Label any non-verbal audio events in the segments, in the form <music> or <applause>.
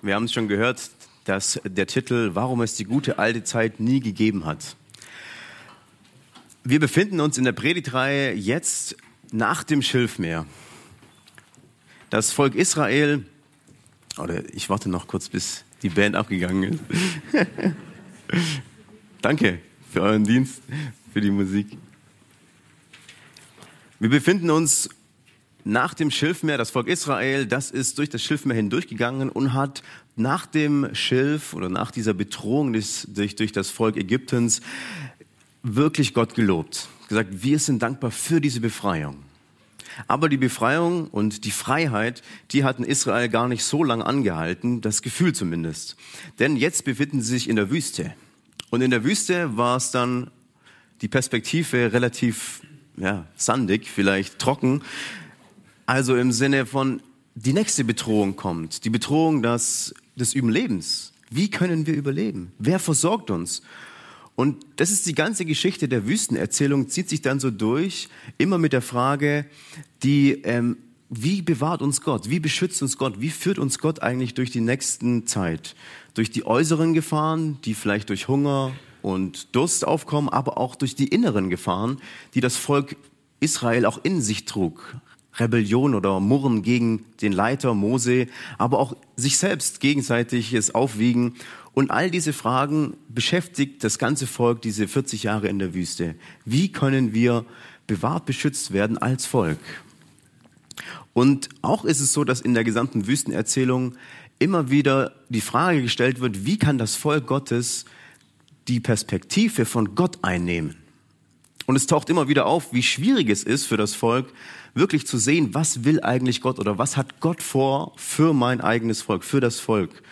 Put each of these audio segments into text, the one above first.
Wir haben es schon gehört, dass der Titel Warum es die gute alte Zeit nie gegeben hat. Wir befinden uns in der Predigtreihe jetzt nach dem Schilfmeer. Das Volk Israel, oder ich warte noch kurz, bis die Band abgegangen ist. <laughs> Danke für euren Dienst, für die Musik. Wir befinden uns nach dem Schilfmeer, das Volk Israel, das ist durch das Schilfmeer hindurchgegangen und hat nach dem Schilf oder nach dieser Bedrohung des, durch, durch das Volk Ägyptens wirklich Gott gelobt. Gesagt, wir sind dankbar für diese Befreiung. Aber die Befreiung und die Freiheit, die hatten Israel gar nicht so lange angehalten, das Gefühl zumindest. Denn jetzt befinden sie sich in der Wüste. Und in der Wüste war es dann die Perspektive relativ ja, sandig, vielleicht trocken. Also im Sinne von, die nächste Bedrohung kommt. Die Bedrohung des, des Überlebens. Wie können wir überleben? Wer versorgt uns? Und das ist die ganze Geschichte der Wüstenerzählung, zieht sich dann so durch, immer mit der Frage, die, ähm, wie bewahrt uns Gott? Wie beschützt uns Gott? Wie führt uns Gott eigentlich durch die nächsten Zeit? Durch die äußeren Gefahren, die vielleicht durch Hunger und Durst aufkommen, aber auch durch die inneren Gefahren, die das Volk Israel auch in sich trug. Rebellion oder Murren gegen den Leiter Mose, aber auch sich selbst gegenseitiges Aufwiegen. Und all diese Fragen beschäftigt das ganze Volk diese 40 Jahre in der Wüste. Wie können wir bewahrt, beschützt werden als Volk? Und auch ist es so, dass in der gesamten Wüstenerzählung immer wieder die Frage gestellt wird, wie kann das Volk Gottes die Perspektive von Gott einnehmen? Und es taucht immer wieder auf, wie schwierig es ist für das Volk, wirklich zu sehen, was will eigentlich Gott oder was hat Gott vor für mein eigenes Volk, für das Volk.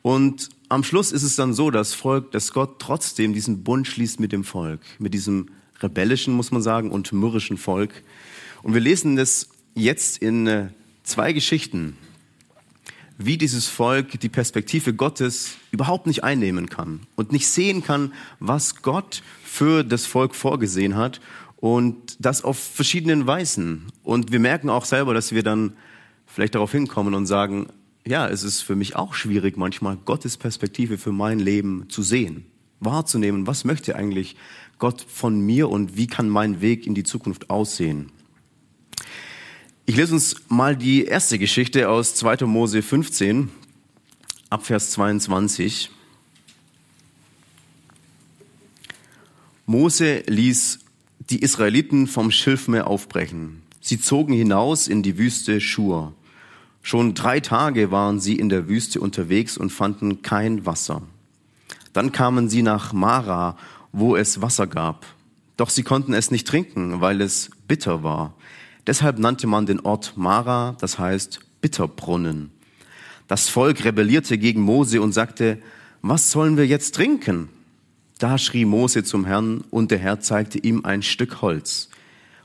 Und am Schluss ist es dann so, dass Volk, dass Gott trotzdem diesen Bund schließt mit dem Volk, mit diesem rebellischen, muss man sagen, und mürrischen Volk. Und wir lesen das jetzt in äh, zwei Geschichten, wie dieses Volk die Perspektive Gottes überhaupt nicht einnehmen kann und nicht sehen kann, was Gott für das Volk vorgesehen hat und das auf verschiedenen Weisen. Und wir merken auch selber, dass wir dann vielleicht darauf hinkommen und sagen, ja, es ist für mich auch schwierig, manchmal Gottes Perspektive für mein Leben zu sehen, wahrzunehmen. Was möchte eigentlich Gott von mir und wie kann mein Weg in die Zukunft aussehen? Ich lese uns mal die erste Geschichte aus 2. Mose 15, Abvers 22. Mose ließ die Israeliten vom Schilfmeer aufbrechen. Sie zogen hinaus in die Wüste Schur. Schon drei Tage waren sie in der Wüste unterwegs und fanden kein Wasser. Dann kamen sie nach Mara, wo es Wasser gab. Doch sie konnten es nicht trinken, weil es bitter war. Deshalb nannte man den Ort Mara, das heißt Bitterbrunnen. Das Volk rebellierte gegen Mose und sagte, was sollen wir jetzt trinken? Da schrie Mose zum Herrn und der Herr zeigte ihm ein Stück Holz.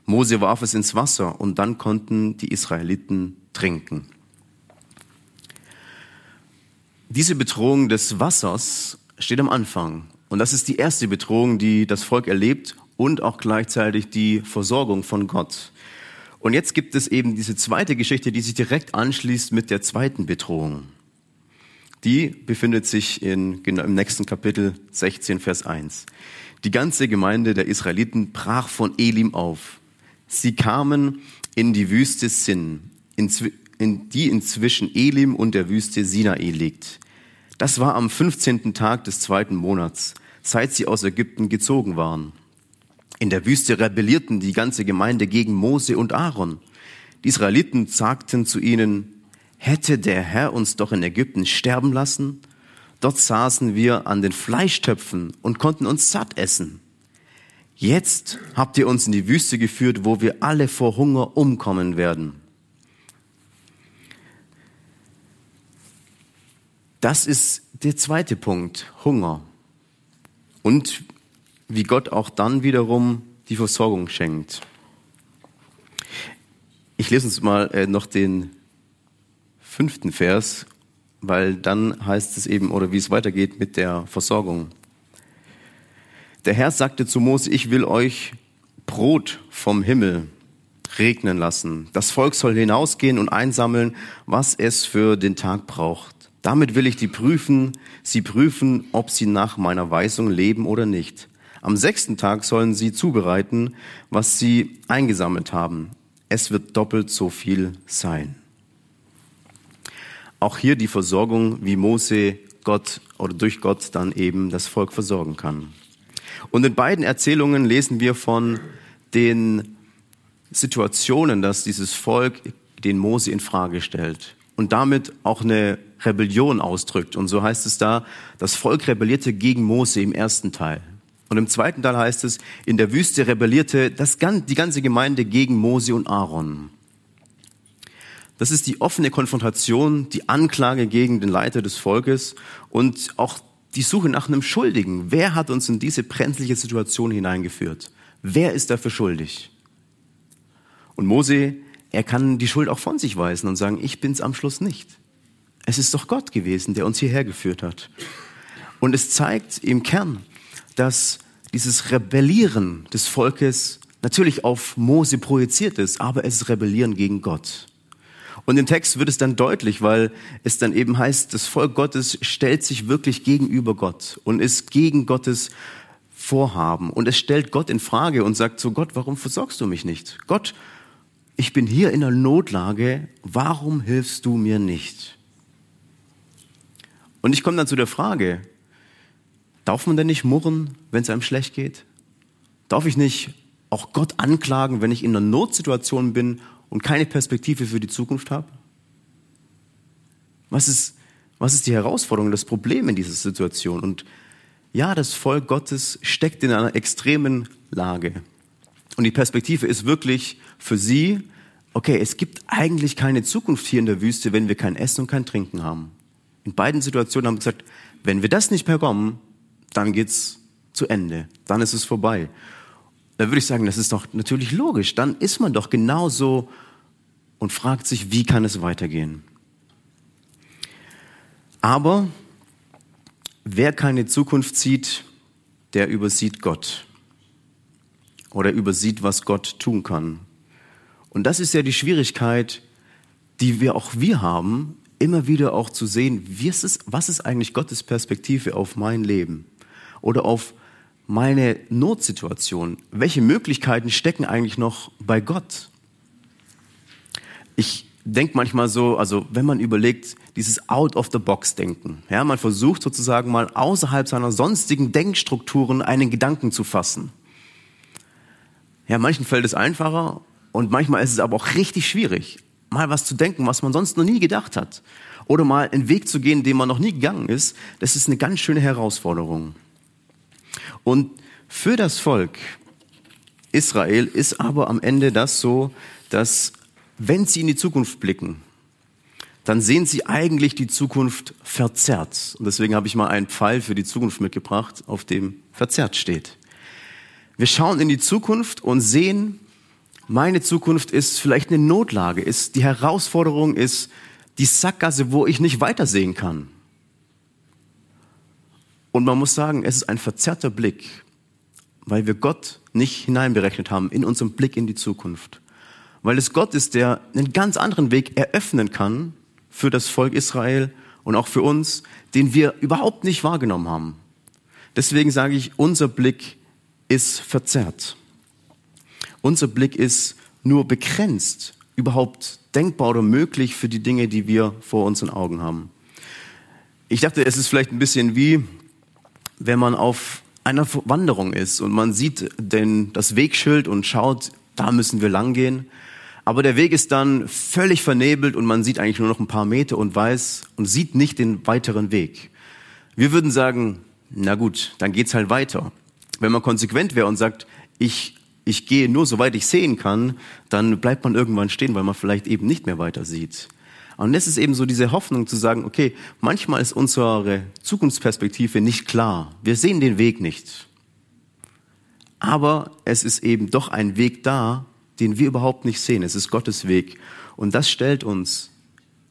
Mose warf es ins Wasser und dann konnten die Israeliten trinken. Diese Bedrohung des Wassers steht am Anfang. Und das ist die erste Bedrohung, die das Volk erlebt und auch gleichzeitig die Versorgung von Gott. Und jetzt gibt es eben diese zweite Geschichte, die sich direkt anschließt mit der zweiten Bedrohung die befindet sich in, im nächsten Kapitel 16, Vers 1. Die ganze Gemeinde der Israeliten brach von Elim auf. Sie kamen in die Wüste Sin, in, die inzwischen Elim und der Wüste Sinai liegt. Das war am 15. Tag des zweiten Monats, seit sie aus Ägypten gezogen waren. In der Wüste rebellierten die ganze Gemeinde gegen Mose und Aaron. Die Israeliten sagten zu ihnen, hätte der Herr uns doch in Ägypten sterben lassen? Dort saßen wir an den Fleischtöpfen und konnten uns satt essen. Jetzt habt ihr uns in die Wüste geführt, wo wir alle vor Hunger umkommen werden. Das ist der zweite Punkt, Hunger. Und wie Gott auch dann wiederum die Versorgung schenkt. Ich lese uns mal äh, noch den fünften Vers, weil dann heißt es eben, oder wie es weitergeht mit der Versorgung. Der Herr sagte zu Mose, ich will euch Brot vom Himmel regnen lassen. Das Volk soll hinausgehen und einsammeln, was es für den Tag braucht. Damit will ich die prüfen, sie prüfen, ob sie nach meiner Weisung leben oder nicht. Am sechsten Tag sollen sie zubereiten, was sie eingesammelt haben. Es wird doppelt so viel sein. Auch hier die Versorgung, wie Mose Gott oder durch Gott dann eben das Volk versorgen kann. Und in beiden Erzählungen lesen wir von den Situationen, dass dieses Volk den Mose in Frage stellt und damit auch eine Rebellion ausdrückt. Und so heißt es da, das Volk rebellierte gegen Mose im ersten Teil. Und im zweiten Teil heißt es, in der Wüste rebellierte das, die ganze Gemeinde gegen Mose und Aaron. Das ist die offene Konfrontation, die Anklage gegen den Leiter des Volkes und auch die Suche nach einem Schuldigen. Wer hat uns in diese brenzliche Situation hineingeführt? Wer ist dafür schuldig? Und Mose, er kann die Schuld auch von sich weisen und sagen, ich bin's am Schluss nicht. Es ist doch Gott gewesen, der uns hierher geführt hat. Und es zeigt im Kern, dass dieses Rebellieren des Volkes natürlich auf Mose projiziert ist, aber es ist Rebellieren gegen Gott. Und im Text wird es dann deutlich, weil es dann eben heißt, das Volk Gottes stellt sich wirklich gegenüber Gott und ist gegen Gottes Vorhaben. Und es stellt Gott in Frage und sagt so, Gott, warum versorgst du mich nicht? Gott, ich bin hier in einer Notlage, warum hilfst du mir nicht? Und ich komme dann zu der Frage, darf man denn nicht murren, wenn es einem schlecht geht? Darf ich nicht auch Gott anklagen, wenn ich in einer Notsituation bin und keine Perspektive für die Zukunft habe? Was ist, was ist die Herausforderung, das Problem in dieser Situation? Und ja, das Volk Gottes steckt in einer extremen Lage. Und die Perspektive ist wirklich für sie, okay, es gibt eigentlich keine Zukunft hier in der Wüste, wenn wir kein Essen und kein Trinken haben. In beiden Situationen haben wir gesagt, wenn wir das nicht bekommen, dann geht's zu Ende. Dann ist es vorbei. Da würde ich sagen, das ist doch natürlich logisch. Dann ist man doch genauso und fragt sich, wie kann es weitergehen? Aber wer keine Zukunft sieht, der übersieht Gott oder übersieht, was Gott tun kann. Und das ist ja die Schwierigkeit, die wir auch wir haben, immer wieder auch zu sehen, ist was ist eigentlich Gottes Perspektive auf mein Leben oder auf meine Notsituation? Welche Möglichkeiten stecken eigentlich noch bei Gott? Ich denke manchmal so, also wenn man überlegt, dieses Out-of-the-Box-Denken. Ja, man versucht sozusagen mal außerhalb seiner sonstigen Denkstrukturen einen Gedanken zu fassen. Ja, manchen fällt es einfacher und manchmal ist es aber auch richtig schwierig, mal was zu denken, was man sonst noch nie gedacht hat. Oder mal einen Weg zu gehen, den man noch nie gegangen ist. Das ist eine ganz schöne Herausforderung. Und für das Volk Israel ist aber am Ende das so, dass wenn sie in die Zukunft blicken, dann sehen sie eigentlich die Zukunft verzerrt. Und deswegen habe ich mal einen Pfeil für die Zukunft mitgebracht, auf dem verzerrt steht. Wir schauen in die Zukunft und sehen, meine Zukunft ist vielleicht eine Notlage, ist die Herausforderung ist die Sackgasse, wo ich nicht weitersehen kann. Und man muss sagen, es ist ein verzerrter Blick, weil wir Gott nicht hineinberechnet haben in unserem Blick in die Zukunft weil es Gott ist, der einen ganz anderen Weg eröffnen kann für das Volk Israel und auch für uns, den wir überhaupt nicht wahrgenommen haben. Deswegen sage ich, unser Blick ist verzerrt. Unser Blick ist nur begrenzt überhaupt denkbar oder möglich für die Dinge, die wir vor unseren Augen haben. Ich dachte, es ist vielleicht ein bisschen wie, wenn man auf einer Wanderung ist und man sieht den, das Wegschild und schaut, da müssen wir langgehen. Aber der Weg ist dann völlig vernebelt und man sieht eigentlich nur noch ein paar Meter und weiß und sieht nicht den weiteren Weg. Wir würden sagen, na gut, dann geht's halt weiter. Wenn man konsequent wäre und sagt, ich, ich gehe nur soweit ich sehen kann, dann bleibt man irgendwann stehen, weil man vielleicht eben nicht mehr weiter sieht. Und das ist eben so diese Hoffnung zu sagen, okay, manchmal ist unsere Zukunftsperspektive nicht klar. Wir sehen den Weg nicht. Aber es ist eben doch ein Weg da, den wir überhaupt nicht sehen. Es ist Gottes Weg. Und das stellt uns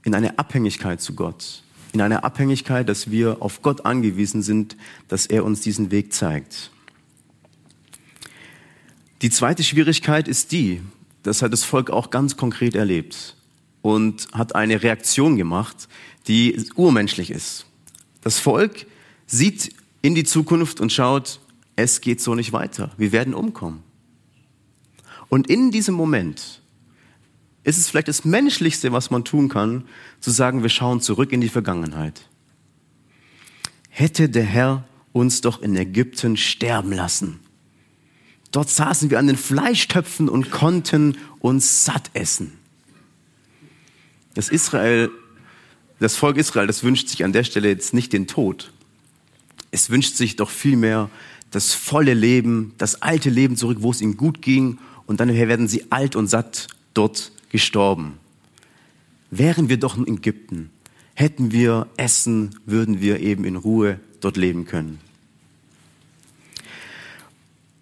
in eine Abhängigkeit zu Gott. In eine Abhängigkeit, dass wir auf Gott angewiesen sind, dass er uns diesen Weg zeigt. Die zweite Schwierigkeit ist die, das hat das Volk auch ganz konkret erlebt und hat eine Reaktion gemacht, die urmenschlich ist. Das Volk sieht in die Zukunft und schaut, es geht so nicht weiter. Wir werden umkommen. Und in diesem Moment ist es vielleicht das Menschlichste, was man tun kann, zu sagen, wir schauen zurück in die Vergangenheit. Hätte der Herr uns doch in Ägypten sterben lassen. Dort saßen wir an den Fleischtöpfen und konnten uns satt essen. Das Israel, das Volk Israel, das wünscht sich an der Stelle jetzt nicht den Tod. Es wünscht sich doch vielmehr das volle Leben, das alte Leben zurück, wo es ihnen gut ging und dann werden sie alt und satt dort gestorben. Wären wir doch in Ägypten, hätten wir Essen, würden wir eben in Ruhe dort leben können.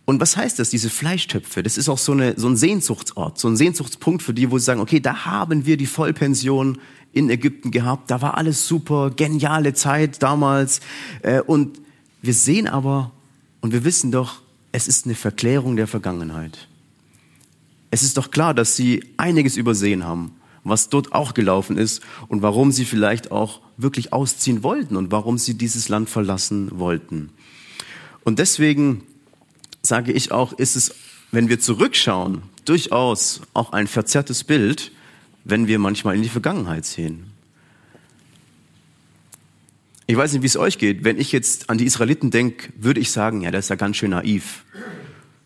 Und was heißt das, diese Fleischtöpfe? Das ist auch so, eine, so ein Sehnsuchtsort, so ein Sehnsuchtspunkt für die, wo sie sagen, okay, da haben wir die Vollpension in Ägypten gehabt, da war alles super, geniale Zeit damals. Äh, und wir sehen aber und wir wissen doch, es ist eine Verklärung der Vergangenheit. Es ist doch klar, dass sie einiges übersehen haben, was dort auch gelaufen ist und warum sie vielleicht auch wirklich ausziehen wollten und warum sie dieses Land verlassen wollten. Und deswegen sage ich auch, ist es, wenn wir zurückschauen, durchaus auch ein verzerrtes Bild, wenn wir manchmal in die Vergangenheit sehen. Ich weiß nicht, wie es euch geht. Wenn ich jetzt an die Israeliten denke, würde ich sagen, ja, das ist ja ganz schön naiv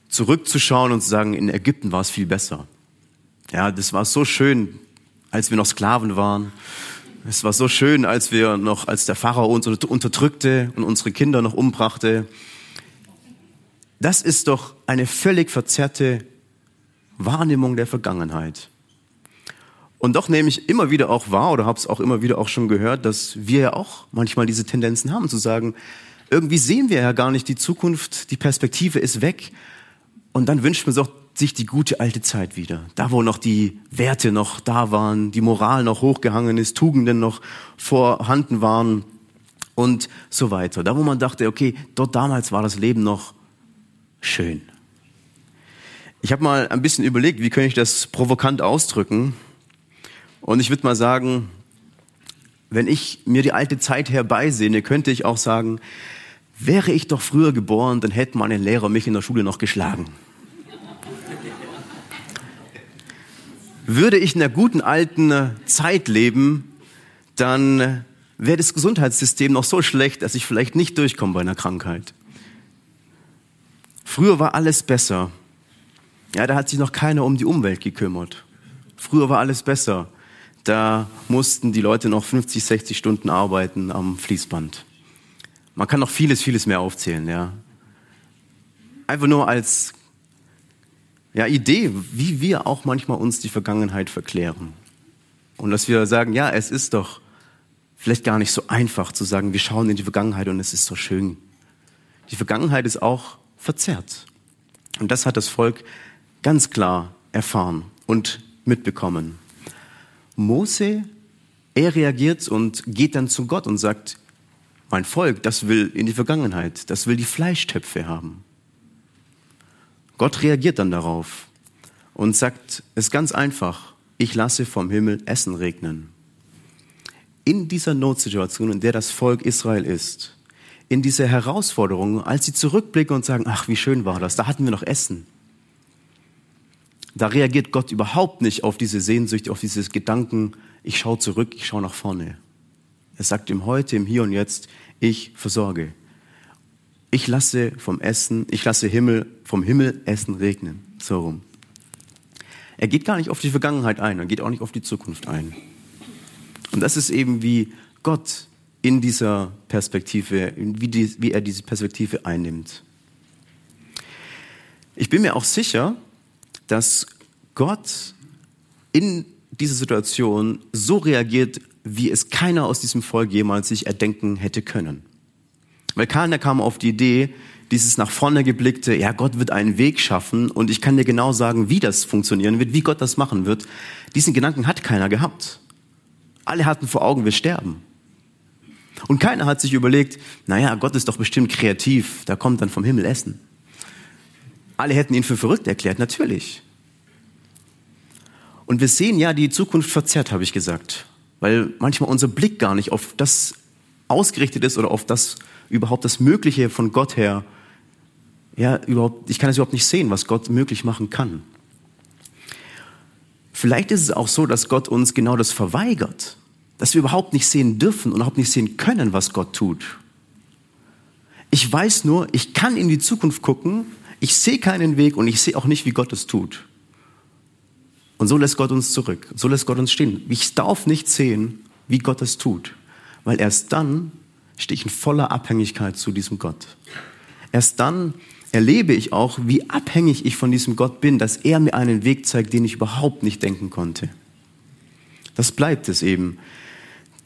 zurückzuschauen und zu sagen, in Ägypten war es viel besser. Ja, das war so schön, als wir noch Sklaven waren. Es war so schön, als wir noch, als der Pharao uns unterdrückte und unsere Kinder noch umbrachte. Das ist doch eine völlig verzerrte Wahrnehmung der Vergangenheit. Und doch nehme ich immer wieder auch wahr oder habe es auch immer wieder auch schon gehört, dass wir ja auch manchmal diese Tendenzen haben zu sagen, irgendwie sehen wir ja gar nicht die Zukunft, die Perspektive ist weg und dann wünscht man sich die gute alte Zeit wieder. Da, wo noch die Werte noch da waren, die Moral noch hochgehangen ist, Tugenden noch vorhanden waren und so weiter. Da, wo man dachte, okay, dort damals war das Leben noch schön. Ich habe mal ein bisschen überlegt, wie könnte ich das provokant ausdrücken. Und ich würde mal sagen, wenn ich mir die alte Zeit herbeisehne, könnte ich auch sagen, wäre ich doch früher geboren, dann hätte meine Lehrer mich in der Schule noch geschlagen. Würde ich in der guten alten Zeit leben, dann wäre das Gesundheitssystem noch so schlecht, dass ich vielleicht nicht durchkomme bei einer Krankheit. Früher war alles besser. Ja, da hat sich noch keiner um die Umwelt gekümmert. Früher war alles besser. Da mussten die Leute noch 50, 60 Stunden arbeiten am Fließband. Man kann noch vieles, vieles mehr aufzählen, ja. Einfach nur als ja, Idee, wie wir auch manchmal uns die Vergangenheit verklären. Und dass wir sagen, ja, es ist doch vielleicht gar nicht so einfach zu sagen, wir schauen in die Vergangenheit und es ist so schön. Die Vergangenheit ist auch verzerrt. Und das hat das Volk ganz klar erfahren und mitbekommen. Mose, er reagiert und geht dann zu Gott und sagt, mein Volk, das will in die Vergangenheit, das will die Fleischtöpfe haben. Gott reagiert dann darauf und sagt es ganz einfach, ich lasse vom Himmel Essen regnen. In dieser Notsituation, in der das Volk Israel ist, in dieser Herausforderung, als sie zurückblicken und sagen, ach, wie schön war das, da hatten wir noch Essen. Da reagiert Gott überhaupt nicht auf diese Sehnsucht, auf dieses Gedanken, ich schaue zurück, ich schaue nach vorne. Er sagt ihm heute, im Hier und Jetzt, ich versorge ich lasse vom Essen, ich lasse Himmel, vom Himmel Essen regnen. So rum. Er geht gar nicht auf die Vergangenheit ein, er geht auch nicht auf die Zukunft ein. Und das ist eben wie Gott in dieser Perspektive, wie, die, wie er diese Perspektive einnimmt. Ich bin mir auch sicher, dass Gott in dieser Situation so reagiert, wie es keiner aus diesem Volk jemals sich erdenken hätte können. Weil keiner kam auf die Idee, dieses nach vorne geblickte, ja, Gott wird einen Weg schaffen und ich kann dir genau sagen, wie das funktionieren wird, wie Gott das machen wird. Diesen Gedanken hat keiner gehabt. Alle hatten vor Augen, wir sterben. Und keiner hat sich überlegt, naja, Gott ist doch bestimmt kreativ, da kommt dann vom Himmel Essen. Alle hätten ihn für verrückt erklärt, natürlich. Und wir sehen ja die Zukunft verzerrt, habe ich gesagt, weil manchmal unser Blick gar nicht auf das ausgerichtet ist oder auf das überhaupt das Mögliche von Gott her. Ja, überhaupt, ich kann es überhaupt nicht sehen, was Gott möglich machen kann. Vielleicht ist es auch so, dass Gott uns genau das verweigert, dass wir überhaupt nicht sehen dürfen und überhaupt nicht sehen können, was Gott tut. Ich weiß nur, ich kann in die Zukunft gucken, ich sehe keinen Weg und ich sehe auch nicht, wie Gott es tut. Und so lässt Gott uns zurück, so lässt Gott uns stehen. Ich darf nicht sehen, wie Gott es tut, weil erst dann stehe ich in voller Abhängigkeit zu diesem Gott. Erst dann erlebe ich auch, wie abhängig ich von diesem Gott bin, dass er mir einen Weg zeigt, den ich überhaupt nicht denken konnte. Das bleibt es eben,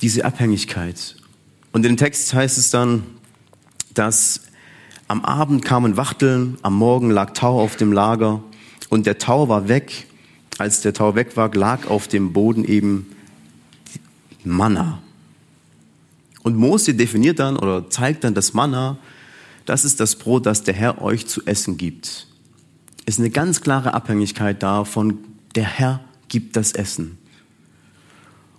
diese Abhängigkeit. Und in dem Text heißt es dann, dass am Abend kamen Wachteln, am Morgen lag Tau auf dem Lager und der Tau war weg. Als der Tau weg war, lag auf dem Boden eben Manna. Und Mose definiert dann oder zeigt dann das Manna, das ist das Brot, das der Herr euch zu essen gibt. Es ist eine ganz klare Abhängigkeit davon, der Herr gibt das Essen.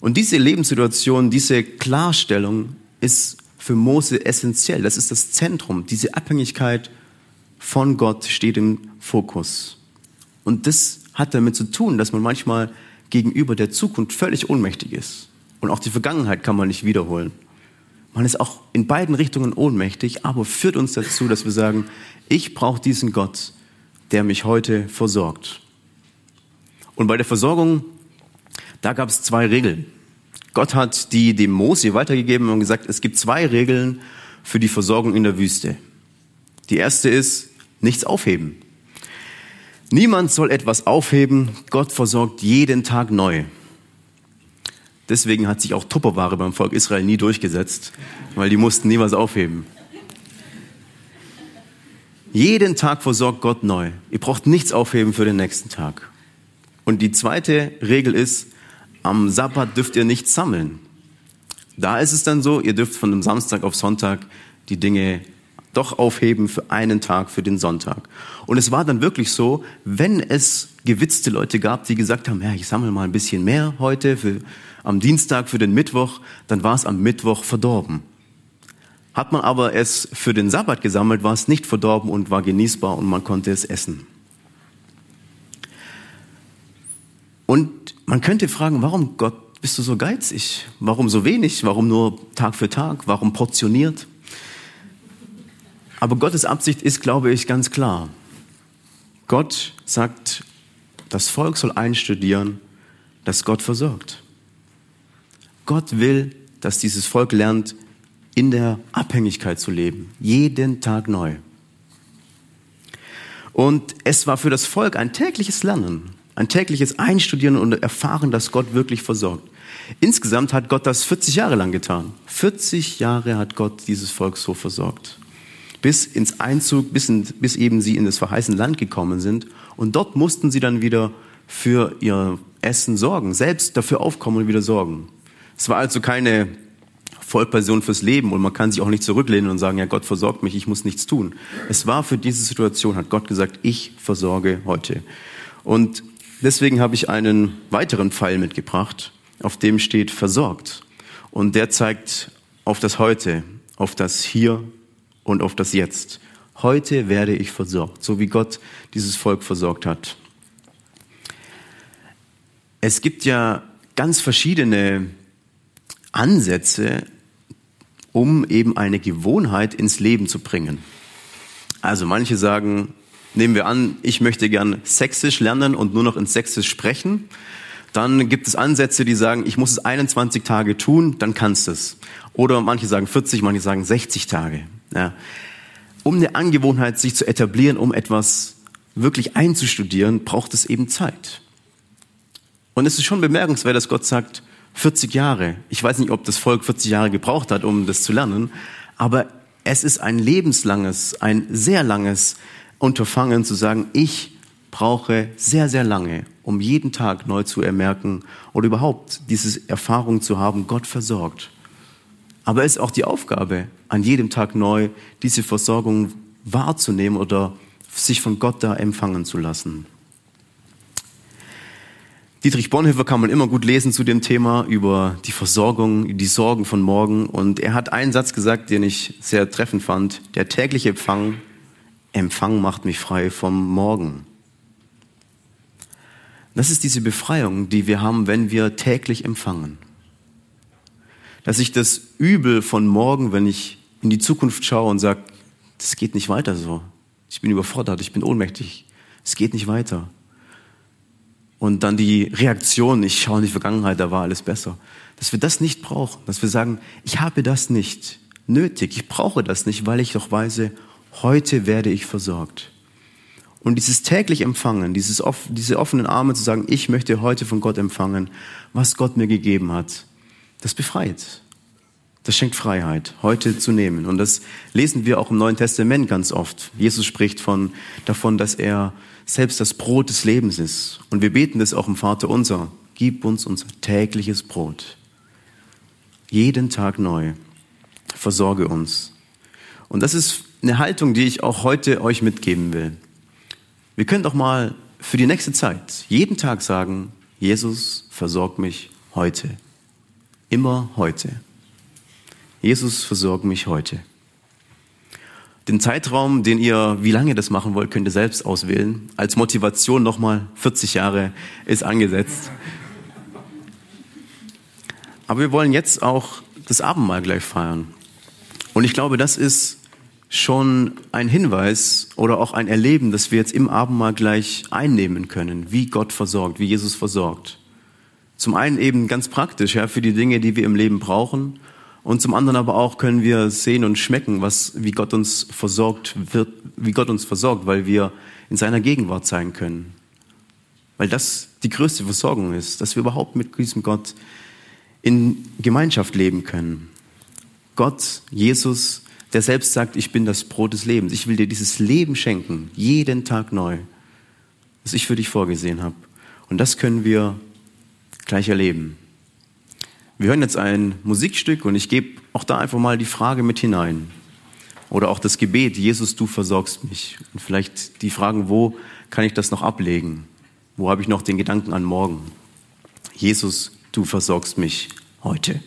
Und diese Lebenssituation, diese Klarstellung ist für Mose essentiell. Das ist das Zentrum. Diese Abhängigkeit von Gott steht im Fokus. Und das hat damit zu tun, dass man manchmal gegenüber der Zukunft völlig ohnmächtig ist. Und auch die Vergangenheit kann man nicht wiederholen. Man ist auch in beiden Richtungen ohnmächtig, aber führt uns dazu, dass wir sagen, ich brauche diesen Gott, der mich heute versorgt. Und bei der Versorgung, da gab es zwei Regeln. Gott hat die dem Mose weitergegeben und gesagt, es gibt zwei Regeln für die Versorgung in der Wüste. Die erste ist, nichts aufheben. Niemand soll etwas aufheben, Gott versorgt jeden Tag neu. Deswegen hat sich auch Tupperware beim Volk Israel nie durchgesetzt, weil die mussten nie was aufheben. Jeden Tag versorgt Gott neu. Ihr braucht nichts aufheben für den nächsten Tag. Und die zweite Regel ist, am Sabbat dürft ihr nichts sammeln. Da ist es dann so, ihr dürft von dem Samstag auf Sonntag die Dinge doch aufheben für einen Tag, für den Sonntag. Und es war dann wirklich so, wenn es gewitzte Leute gab, die gesagt haben, ja, ich sammle mal ein bisschen mehr heute für, am Dienstag für den Mittwoch, dann war es am Mittwoch verdorben. Hat man aber es für den Sabbat gesammelt, war es nicht verdorben und war genießbar und man konnte es essen. Und man könnte fragen, warum Gott bist du so geizig? Warum so wenig? Warum nur Tag für Tag? Warum portioniert? Aber Gottes Absicht ist, glaube ich, ganz klar. Gott sagt, das Volk soll einstudieren, dass Gott versorgt. Gott will, dass dieses Volk lernt, in der Abhängigkeit zu leben, jeden Tag neu. Und es war für das Volk ein tägliches Lernen, ein tägliches Einstudieren und Erfahren, dass Gott wirklich versorgt. Insgesamt hat Gott das 40 Jahre lang getan. 40 Jahre hat Gott dieses Volk so versorgt. Bis ins Einzug, bis, in, bis eben sie in das verheißene Land gekommen sind. Und dort mussten sie dann wieder für ihr Essen sorgen, selbst dafür aufkommen und wieder sorgen. Es war also keine Vollpension fürs Leben und man kann sich auch nicht zurücklehnen und sagen, ja, Gott versorgt mich, ich muss nichts tun. Es war für diese Situation, hat Gott gesagt, ich versorge heute. Und deswegen habe ich einen weiteren Pfeil mitgebracht, auf dem steht versorgt. Und der zeigt auf das Heute, auf das Hier und auf das Jetzt. Heute werde ich versorgt, so wie Gott dieses Volk versorgt hat. Es gibt ja ganz verschiedene Ansätze, um eben eine Gewohnheit ins Leben zu bringen. Also manche sagen, nehmen wir an, ich möchte gern Sächsisch lernen und nur noch in Sächsisch sprechen. Dann gibt es Ansätze, die sagen, ich muss es 21 Tage tun, dann kannst du es. Oder manche sagen 40, manche sagen 60 Tage. Ja. Um eine Angewohnheit sich zu etablieren, um etwas wirklich einzustudieren, braucht es eben Zeit. Und es ist schon bemerkenswert, dass Gott sagt, 40 Jahre. Ich weiß nicht, ob das Volk 40 Jahre gebraucht hat, um das zu lernen, aber es ist ein lebenslanges, ein sehr langes Unterfangen zu sagen, ich brauche sehr, sehr lange, um jeden Tag neu zu ermerken oder überhaupt diese Erfahrung zu haben, Gott versorgt. Aber es ist auch die Aufgabe, an jedem Tag neu diese Versorgung wahrzunehmen oder sich von Gott da empfangen zu lassen. Dietrich Bonhoeffer kann man immer gut lesen zu dem Thema über die Versorgung, die Sorgen von morgen. Und er hat einen Satz gesagt, den ich sehr treffend fand. Der tägliche Empfang, Empfang macht mich frei vom Morgen. Das ist diese Befreiung, die wir haben, wenn wir täglich empfangen. Dass ich das Übel von morgen, wenn ich in die Zukunft schaue und sage, das geht nicht weiter so. Ich bin überfordert, ich bin ohnmächtig. Es geht nicht weiter und dann die Reaktion, ich schaue in die Vergangenheit, da war alles besser. Dass wir das nicht brauchen, dass wir sagen, ich habe das nicht nötig, ich brauche das nicht, weil ich doch weiß, heute werde ich versorgt. Und dieses täglich Empfangen, dieses, diese offenen Arme zu sagen, ich möchte heute von Gott empfangen, was Gott mir gegeben hat, das befreit. Das schenkt Freiheit, heute zu nehmen. Und das lesen wir auch im Neuen Testament ganz oft. Jesus spricht von, davon, dass er selbst das Brot des Lebens ist. Und wir beten das auch im Vater unser. Gib uns unser tägliches Brot. Jeden Tag neu. Versorge uns. Und das ist eine Haltung, die ich auch heute euch mitgeben will. Wir können doch mal für die nächste Zeit jeden Tag sagen, Jesus versorgt mich heute. Immer heute. Jesus versorgt mich heute. Den Zeitraum, den ihr, wie lange das machen wollt, könnt ihr selbst auswählen. Als Motivation nochmal 40 Jahre ist angesetzt. Aber wir wollen jetzt auch das Abendmahl gleich feiern. Und ich glaube, das ist schon ein Hinweis oder auch ein Erleben, das wir jetzt im Abendmahl gleich einnehmen können, wie Gott versorgt, wie Jesus versorgt. Zum einen eben ganz praktisch, ja, für die Dinge, die wir im Leben brauchen und zum anderen aber auch können wir sehen und schmecken, was, wie Gott uns versorgt wird, wie Gott uns versorgt, weil wir in seiner Gegenwart sein können. Weil das die größte Versorgung ist, dass wir überhaupt mit diesem Gott in Gemeinschaft leben können. Gott, Jesus, der selbst sagt, ich bin das Brot des Lebens. Ich will dir dieses Leben schenken, jeden Tag neu, das ich für dich vorgesehen habe. Und das können wir gleich erleben. Wir hören jetzt ein Musikstück und ich gebe auch da einfach mal die Frage mit hinein. Oder auch das Gebet, Jesus, du versorgst mich. Und vielleicht die Fragen, wo kann ich das noch ablegen? Wo habe ich noch den Gedanken an morgen? Jesus, du versorgst mich heute.